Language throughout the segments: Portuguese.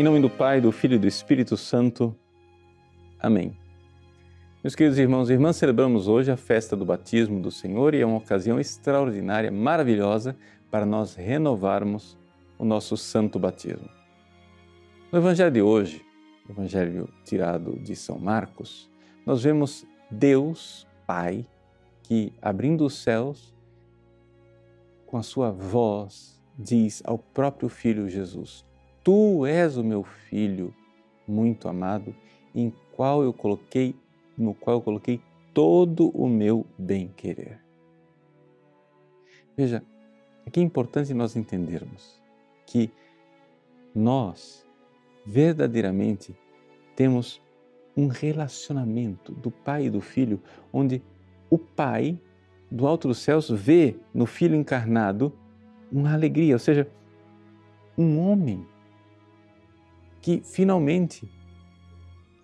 Em nome do Pai, do Filho e do Espírito Santo. Amém. Meus queridos irmãos e irmãs, celebramos hoje a festa do batismo do Senhor e é uma ocasião extraordinária, maravilhosa, para nós renovarmos o nosso santo batismo. No Evangelho de hoje, o Evangelho tirado de São Marcos, nós vemos Deus Pai que, abrindo os céus, com a sua voz, diz ao próprio Filho Jesus: Tu és o meu filho muito amado, em qual eu coloquei, no qual eu coloquei todo o meu bem-querer. Veja, aqui é importante nós entendermos que nós verdadeiramente temos um relacionamento do pai e do filho, onde o pai do alto dos céus vê no filho encarnado uma alegria, ou seja, um homem que finalmente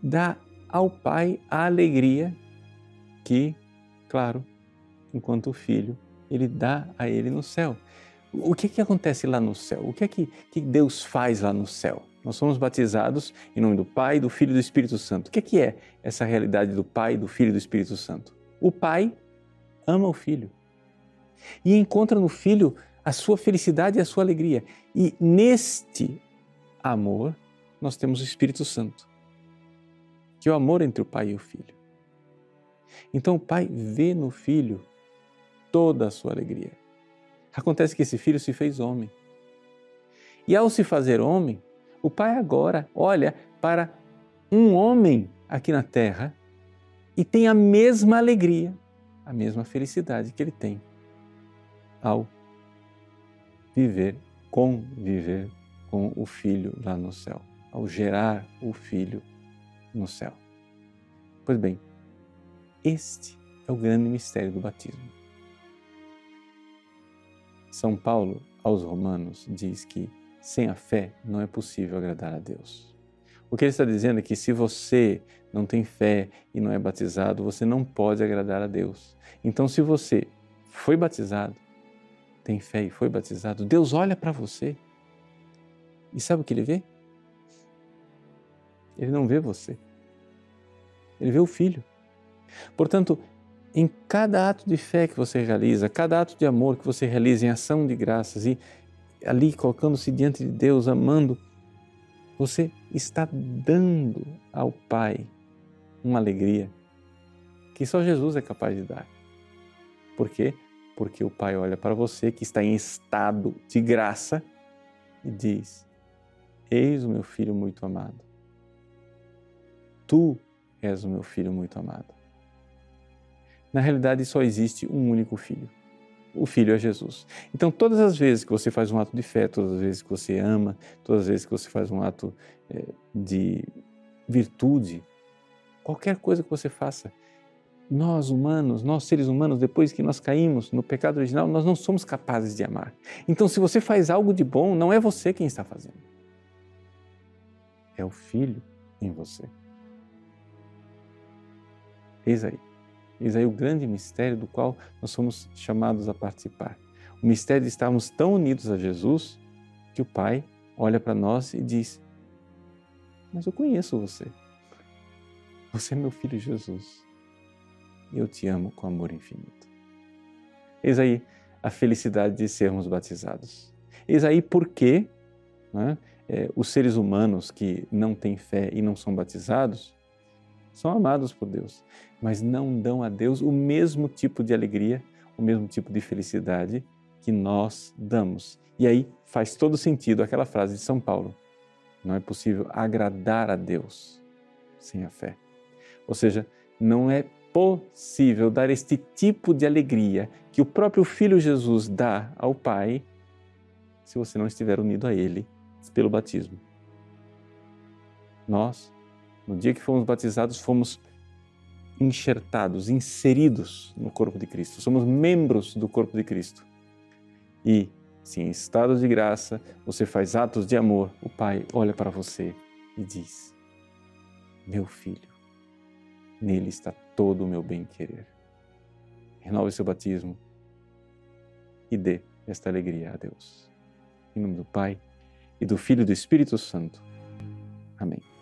dá ao pai a alegria que, claro, enquanto filho, ele dá a ele no céu. O que, que acontece lá no céu? O que é que, que Deus faz lá no céu? Nós somos batizados em nome do Pai, do Filho e do Espírito Santo. O que é, que é essa realidade do Pai, do Filho e do Espírito Santo? O Pai ama o Filho e encontra no Filho a sua felicidade e a sua alegria. E neste amor, nós temos o Espírito Santo, que é o amor entre o Pai e o Filho. Então o Pai vê no Filho toda a sua alegria. Acontece que esse filho se fez homem. E ao se fazer homem, o Pai agora olha para um homem aqui na terra e tem a mesma alegria, a mesma felicidade que ele tem ao viver, conviver com o Filho lá no céu ao gerar o Filho no céu. Pois bem, este é o grande mistério do batismo. São Paulo, aos Romanos, diz que sem a fé não é possível agradar a Deus. O que ele está dizendo é que se você não tem fé e não é batizado, você não pode agradar a Deus. Então, se você foi batizado, tem fé e foi batizado, Deus olha para você e sabe o que ele vê? Ele não vê você. Ele vê o Filho. Portanto, em cada ato de fé que você realiza, cada ato de amor que você realiza em ação de graças e ali colocando-se diante de Deus, amando, você está dando ao Pai uma alegria que só Jesus é capaz de dar. Por quê? Porque o Pai olha para você que está em estado de graça e diz: Eis o meu filho muito amado Tu és o meu filho muito amado. Na realidade, só existe um único filho. O filho é Jesus. Então, todas as vezes que você faz um ato de fé, todas as vezes que você ama, todas as vezes que você faz um ato é, de virtude, qualquer coisa que você faça, nós humanos, nós seres humanos, depois que nós caímos no pecado original, nós não somos capazes de amar. Então, se você faz algo de bom, não é você quem está fazendo. É o Filho em você. Eis aí. Eis aí o grande mistério do qual nós somos chamados a participar. O mistério de estarmos tão unidos a Jesus que o Pai olha para nós e diz: Mas eu conheço você. Você é meu filho Jesus. E eu te amo com amor infinito. Eis aí a felicidade de sermos batizados. Eis aí por que né, é, os seres humanos que não têm fé e não são batizados são amados por Deus, mas não dão a Deus o mesmo tipo de alegria, o mesmo tipo de felicidade que nós damos. E aí faz todo sentido aquela frase de São Paulo: não é possível agradar a Deus sem a fé. Ou seja, não é possível dar este tipo de alegria que o próprio Filho Jesus dá ao Pai se você não estiver unido a Ele pelo batismo. Nós no dia que fomos batizados, fomos enxertados, inseridos no corpo de Cristo. Somos membros do corpo de Cristo. E, se em estado de graça você faz atos de amor, o Pai olha para você e diz: Meu filho, nele está todo o meu bem-querer. Renove seu batismo e dê esta alegria a Deus. Em nome do Pai e do Filho e do Espírito Santo. Amém.